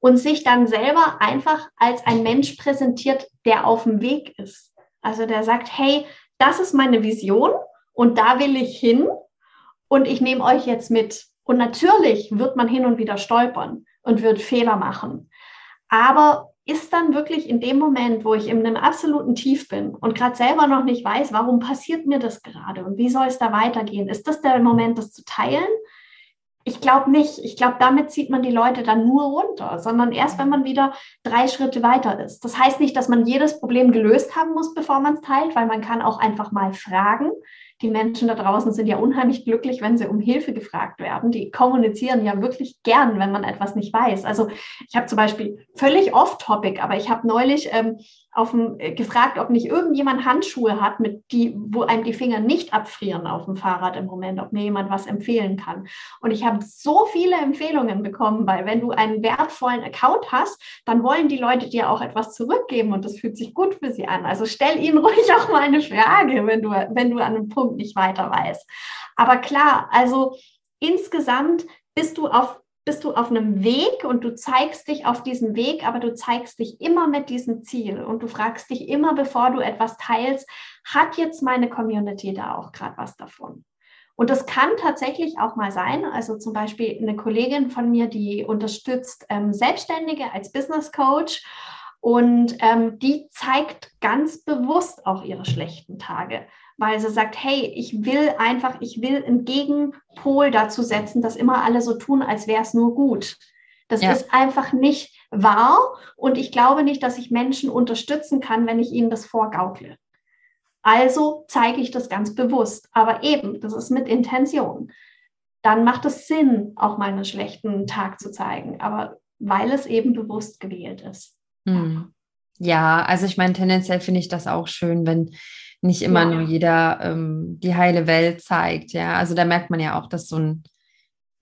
und sich dann selber einfach als ein Mensch präsentiert, der auf dem Weg ist. Also der sagt, hey, das ist meine Vision und da will ich hin und ich nehme euch jetzt mit. Und natürlich wird man hin und wieder stolpern und wird Fehler machen. Aber ist dann wirklich in dem Moment, wo ich in einem absoluten Tief bin und gerade selber noch nicht weiß, warum passiert mir das gerade und wie soll es da weitergehen, ist das der Moment, das zu teilen? Ich glaube nicht. Ich glaube, damit zieht man die Leute dann nur runter, sondern erst, wenn man wieder drei Schritte weiter ist. Das heißt nicht, dass man jedes Problem gelöst haben muss, bevor man es teilt, weil man kann auch einfach mal fragen. Die Menschen da draußen sind ja unheimlich glücklich, wenn sie um Hilfe gefragt werden. Die kommunizieren ja wirklich gern, wenn man etwas nicht weiß. Also ich habe zum Beispiel völlig off-topic, aber ich habe neulich ähm, auf dem, äh, gefragt, ob nicht irgendjemand Handschuhe hat, mit die, wo einem die Finger nicht abfrieren auf dem Fahrrad im Moment, ob mir jemand was empfehlen kann. Und ich habe so viele Empfehlungen bekommen, weil wenn du einen wertvollen Account hast, dann wollen die Leute dir auch etwas zurückgeben und das fühlt sich gut für sie an. Also stell ihnen ruhig auch mal eine Frage, wenn du, wenn du an einem Punkt nicht weiter weißt. Aber klar, also insgesamt bist du auf bist du auf einem Weg und du zeigst dich auf diesem Weg, aber du zeigst dich immer mit diesem Ziel und du fragst dich immer, bevor du etwas teilst, hat jetzt meine Community da auch gerade was davon? Und das kann tatsächlich auch mal sein. Also zum Beispiel eine Kollegin von mir, die unterstützt ähm, Selbstständige als Business Coach und ähm, die zeigt ganz bewusst auch ihre schlechten Tage weil sie sagt, hey, ich will einfach, ich will einen Gegenpol dazu setzen, dass immer alle so tun, als wäre es nur gut. Das ja. ist einfach nicht wahr und ich glaube nicht, dass ich Menschen unterstützen kann, wenn ich ihnen das vorgaukle. Also zeige ich das ganz bewusst, aber eben, das ist mit Intention. Dann macht es Sinn, auch mal einen schlechten Tag zu zeigen, aber weil es eben bewusst gewählt ist. Hm. Ja, also ich meine, tendenziell finde ich das auch schön, wenn nicht immer ja. nur jeder ähm, die heile Welt zeigt. Ja, also da merkt man ja auch, dass so ein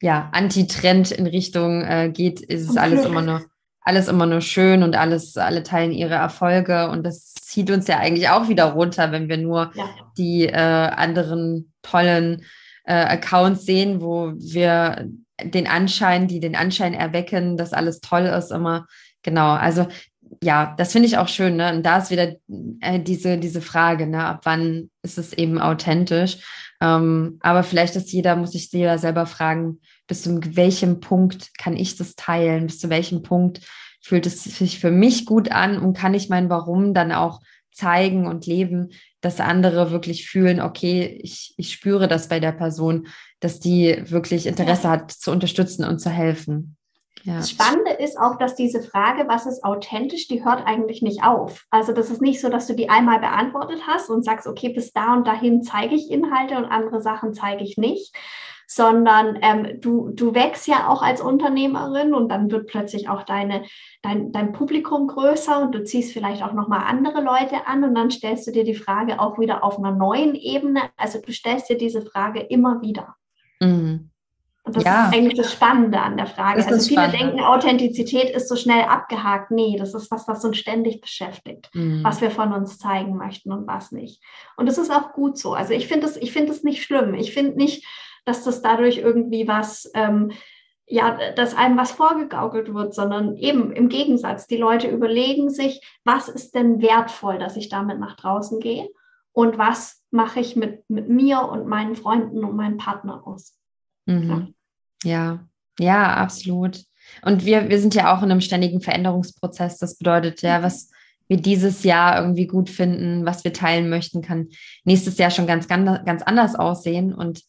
ja, Antitrend in Richtung äh, geht, ist es alles immer nur alles immer nur schön und alles, alle teilen ihre Erfolge und das zieht uns ja eigentlich auch wieder runter, wenn wir nur ja. die äh, anderen tollen äh, Accounts sehen, wo wir den Anschein, die den Anschein erwecken, dass alles toll ist, immer. Genau, also ja, das finde ich auch schön. Ne? Und da ist wieder äh, diese, diese Frage, ne? ab wann ist es eben authentisch? Ähm, aber vielleicht ist jeder, muss sich jeder selber fragen, bis zu welchem Punkt kann ich das teilen? Bis zu welchem Punkt fühlt es sich für mich gut an und kann ich mein Warum dann auch zeigen und leben, dass andere wirklich fühlen, okay, ich, ich spüre das bei der Person, dass die wirklich Interesse hat zu unterstützen und zu helfen. Ja. Das Spannende ist auch, dass diese Frage, was ist authentisch, die hört eigentlich nicht auf. Also das ist nicht so, dass du die einmal beantwortet hast und sagst, okay, bis da und dahin zeige ich Inhalte und andere Sachen zeige ich nicht, sondern ähm, du, du wächst ja auch als Unternehmerin und dann wird plötzlich auch deine, dein, dein Publikum größer und du ziehst vielleicht auch nochmal andere Leute an und dann stellst du dir die Frage auch wieder auf einer neuen Ebene. Also du stellst dir diese Frage immer wieder. Mhm. Und das ja. ist eigentlich das Spannende an der Frage. Also viele spannend. denken, Authentizität ist so schnell abgehakt. Nee, das ist was, was uns ständig beschäftigt, mhm. was wir von uns zeigen möchten und was nicht. Und das ist auch gut so. Also ich finde es ich nicht schlimm. Ich finde nicht, dass das dadurch irgendwie was, ähm, ja, dass einem was vorgegaukelt wird, sondern eben im Gegensatz. Die Leute überlegen sich, was ist denn wertvoll, dass ich damit nach draußen gehe und was mache ich mit, mit mir und meinen Freunden und meinem Partner aus. Mhm. Ja. ja, absolut. Und wir, wir sind ja auch in einem ständigen Veränderungsprozess. Das bedeutet ja, mhm. was wir dieses Jahr irgendwie gut finden, was wir teilen möchten, kann nächstes Jahr schon ganz, ganz, ganz anders aussehen. Und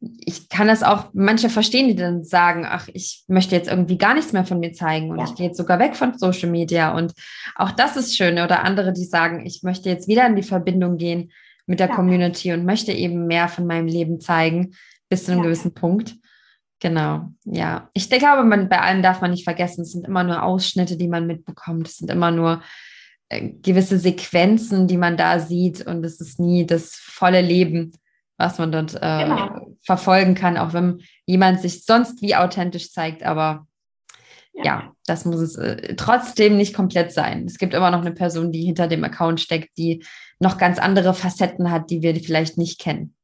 ich kann das auch, manche verstehen, die dann sagen, ach, ich möchte jetzt irgendwie gar nichts mehr von mir zeigen und ja. ich gehe jetzt sogar weg von Social Media. Und auch das ist schön. Oder andere, die sagen, ich möchte jetzt wieder in die Verbindung gehen mit der ja. Community und möchte eben mehr von meinem Leben zeigen bis zu einem ja. gewissen Punkt. Genau, ja. Ich glaube, man, bei allem darf man nicht vergessen, es sind immer nur Ausschnitte, die man mitbekommt. Es sind immer nur äh, gewisse Sequenzen, die man da sieht und es ist nie das volle Leben, was man dort äh, genau. verfolgen kann, auch wenn jemand sich sonst wie authentisch zeigt. Aber ja, ja das muss es äh, trotzdem nicht komplett sein. Es gibt immer noch eine Person, die hinter dem Account steckt, die noch ganz andere Facetten hat, die wir vielleicht nicht kennen.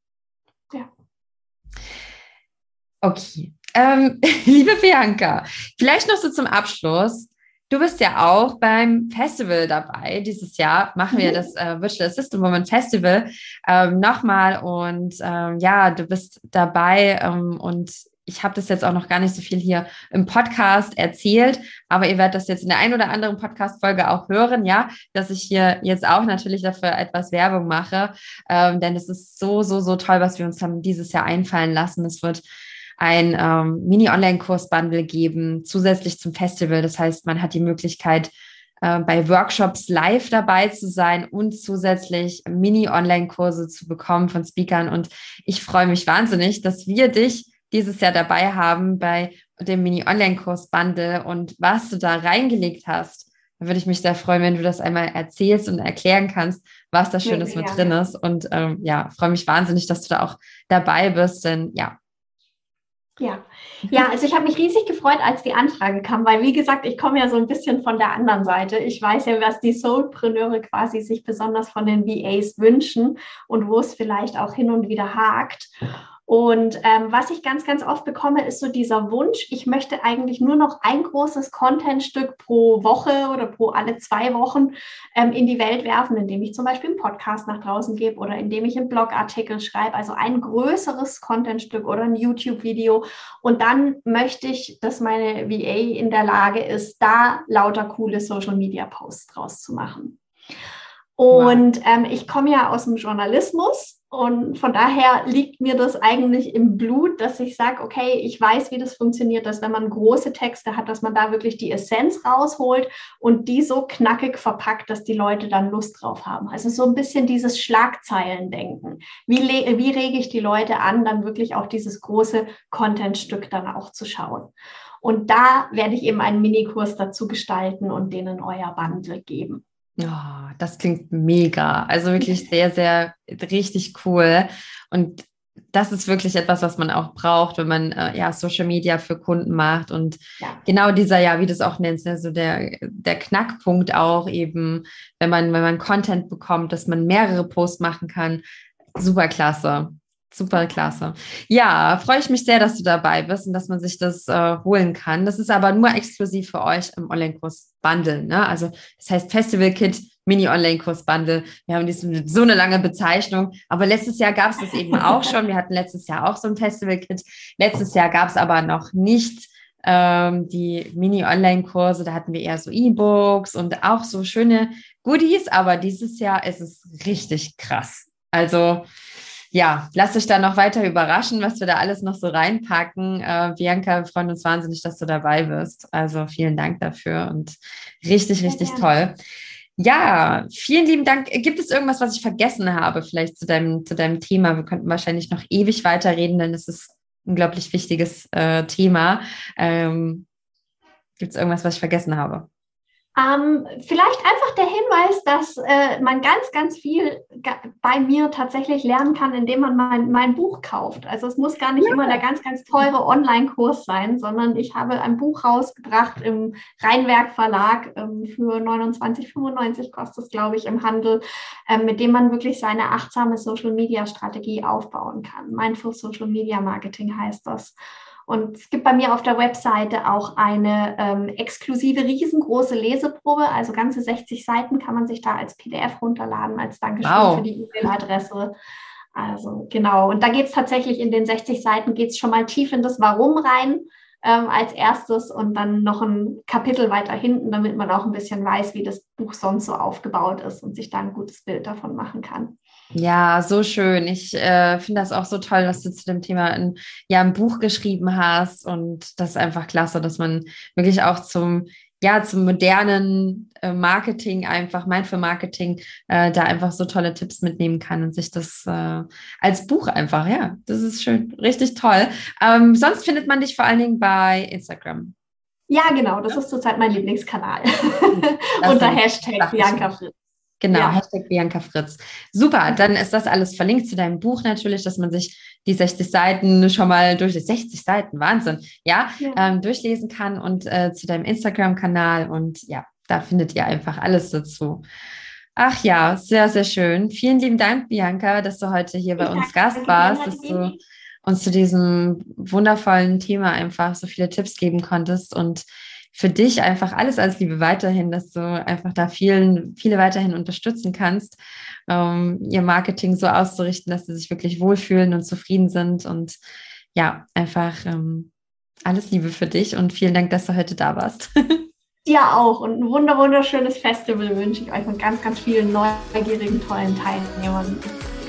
Okay. Ähm, liebe Bianca, vielleicht noch so zum Abschluss. Du bist ja auch beim Festival dabei. Dieses Jahr machen wir mhm. das äh, Virtual Assistant Woman Festival ähm, nochmal. Und ähm, ja, du bist dabei ähm, und ich habe das jetzt auch noch gar nicht so viel hier im Podcast erzählt, aber ihr werdet das jetzt in der einen oder anderen Podcast-Folge auch hören, ja, dass ich hier jetzt auch natürlich dafür etwas Werbung mache, ähm, denn es ist so, so, so toll, was wir uns haben dieses Jahr einfallen lassen. Es wird ein ähm, Mini-Online-Kurs-Bundle geben, zusätzlich zum Festival. Das heißt, man hat die Möglichkeit, äh, bei Workshops live dabei zu sein und zusätzlich Mini-Online-Kurse zu bekommen von Speakern. Und ich freue mich wahnsinnig, dass wir dich dieses Jahr dabei haben bei dem Mini-Online-Kurs-Bundle und was du da reingelegt hast. Da würde ich mich sehr freuen, wenn du das einmal erzählst und erklären kannst, was da Schönes ja, mit drin ist. Und ähm, ja, freue mich wahnsinnig, dass du da auch dabei bist, denn ja. Ja, ja, also ich habe mich riesig gefreut, als die Anfrage kam, weil wie gesagt, ich komme ja so ein bisschen von der anderen Seite. Ich weiß ja, was die Soulpreneure quasi sich besonders von den VAs wünschen und wo es vielleicht auch hin und wieder hakt. Und ähm, was ich ganz, ganz oft bekomme, ist so dieser Wunsch, ich möchte eigentlich nur noch ein großes Contentstück pro Woche oder pro alle zwei Wochen ähm, in die Welt werfen, indem ich zum Beispiel einen Podcast nach draußen gebe oder indem ich einen Blogartikel schreibe, also ein größeres Contentstück oder ein YouTube-Video. Und dann möchte ich, dass meine VA in der Lage ist, da lauter coole Social-Media-Posts draus zu machen. Und ähm, ich komme ja aus dem Journalismus und von daher liegt mir das eigentlich im Blut, dass ich sage, okay, ich weiß, wie das funktioniert, dass wenn man große Texte hat, dass man da wirklich die Essenz rausholt und die so knackig verpackt, dass die Leute dann Lust drauf haben. Also so ein bisschen dieses Schlagzeilendenken. Wie, wie rege ich die Leute an, dann wirklich auch dieses große Contentstück dann auch zu schauen? Und da werde ich eben einen Minikurs dazu gestalten und denen euer Bundle geben. Oh, das klingt mega. Also wirklich sehr, sehr richtig cool. Und das ist wirklich etwas, was man auch braucht, wenn man äh, ja Social Media für Kunden macht. Und ja. genau dieser, ja, wie du es auch nennst, also der, der Knackpunkt auch eben, wenn man, wenn man Content bekommt, dass man mehrere Posts machen kann. Super klasse. Super klasse. Ja, freue ich mich sehr, dass du dabei bist und dass man sich das äh, holen kann. Das ist aber nur exklusiv für euch im Online-Kurs Bundle. Ne? Also das heißt Festival Kit Mini-Online-Kurs Bundle. Wir haben diese, so eine lange Bezeichnung. Aber letztes Jahr gab es das eben auch schon. Wir hatten letztes Jahr auch so ein Festival Kit. Letztes Jahr gab es aber noch nicht ähm, die Mini-Online-Kurse. Da hatten wir eher so E-Books und auch so schöne Goodies. Aber dieses Jahr ist es richtig krass. Also ja, lass dich da noch weiter überraschen, was wir da alles noch so reinpacken. Äh, Bianca, wir freuen uns wahnsinnig, dass du dabei bist. Also vielen Dank dafür und richtig, richtig toll. Ja, vielen lieben Dank. Gibt es irgendwas, was ich vergessen habe, vielleicht zu deinem, zu deinem Thema? Wir könnten wahrscheinlich noch ewig weiterreden, denn es ist unglaublich wichtiges äh, Thema. Ähm, Gibt es irgendwas, was ich vergessen habe? Ähm, vielleicht einfach der Hinweis, dass äh, man ganz, ganz viel bei mir tatsächlich lernen kann, indem man mein, mein Buch kauft. Also es muss gar nicht ja. immer der ganz, ganz teure Online-Kurs sein, sondern ich habe ein Buch rausgebracht im Rheinwerk Verlag ähm, für 29,95 kostet es, glaube ich, im Handel, ähm, mit dem man wirklich seine achtsame Social-Media-Strategie aufbauen kann. Mindful Social Media Marketing heißt das. Und es gibt bei mir auf der Webseite auch eine ähm, exklusive, riesengroße Leseprobe. Also ganze 60 Seiten kann man sich da als PDF runterladen, als Dankeschön wow. für die E-Mail-Adresse. Also genau. Und da geht es tatsächlich in den 60 Seiten, geht es schon mal tief in das Warum rein ähm, als erstes und dann noch ein Kapitel weiter hinten, damit man auch ein bisschen weiß, wie das Buch sonst so aufgebaut ist und sich da ein gutes Bild davon machen kann. Ja, so schön. Ich äh, finde das auch so toll, dass du zu dem Thema ein, ja, ein Buch geschrieben hast. Und das ist einfach klasse, dass man wirklich auch zum, ja, zum modernen äh, Marketing, einfach Mindful Marketing, äh, da einfach so tolle Tipps mitnehmen kann und sich das äh, als Buch einfach, ja, das ist schön, richtig toll. Ähm, sonst findet man dich vor allen Dingen bei Instagram. Ja, genau, das ist zurzeit mein Lieblingskanal. Unter Hashtag Bianca Fritz. Genau, ja. Hashtag Bianca Fritz. Super, dann ist das alles verlinkt zu deinem Buch natürlich, dass man sich die 60 Seiten schon mal durch die 60 Seiten, Wahnsinn, ja, ja. Ähm, durchlesen kann und äh, zu deinem Instagram-Kanal und ja, da findet ihr einfach alles dazu. Ach ja, sehr, sehr schön. Vielen lieben Dank, Bianca, dass du heute hier bei uns Gast warst, dass du uns zu diesem wundervollen Thema einfach so viele Tipps geben konntest und für dich einfach alles als Liebe weiterhin, dass du einfach da vielen, viele weiterhin unterstützen kannst, ähm, ihr Marketing so auszurichten, dass sie sich wirklich wohlfühlen und zufrieden sind und ja, einfach ähm, alles Liebe für dich und vielen Dank, dass du heute da warst. Dir auch und ein wunder wunderschönes Festival wünsche ich euch mit ganz, ganz vielen neugierigen, tollen Teilnehmern.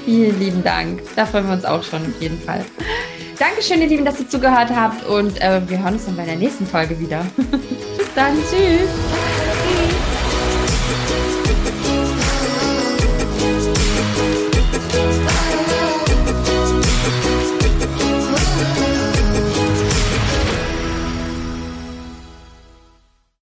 Vielen lieben Dank. Da freuen wir uns auch schon auf jeden Fall. Dankeschön, ihr Lieben, dass ihr zugehört habt und äh, wir hören uns dann bei der nächsten Folge wieder. Bis dann. Tschüss.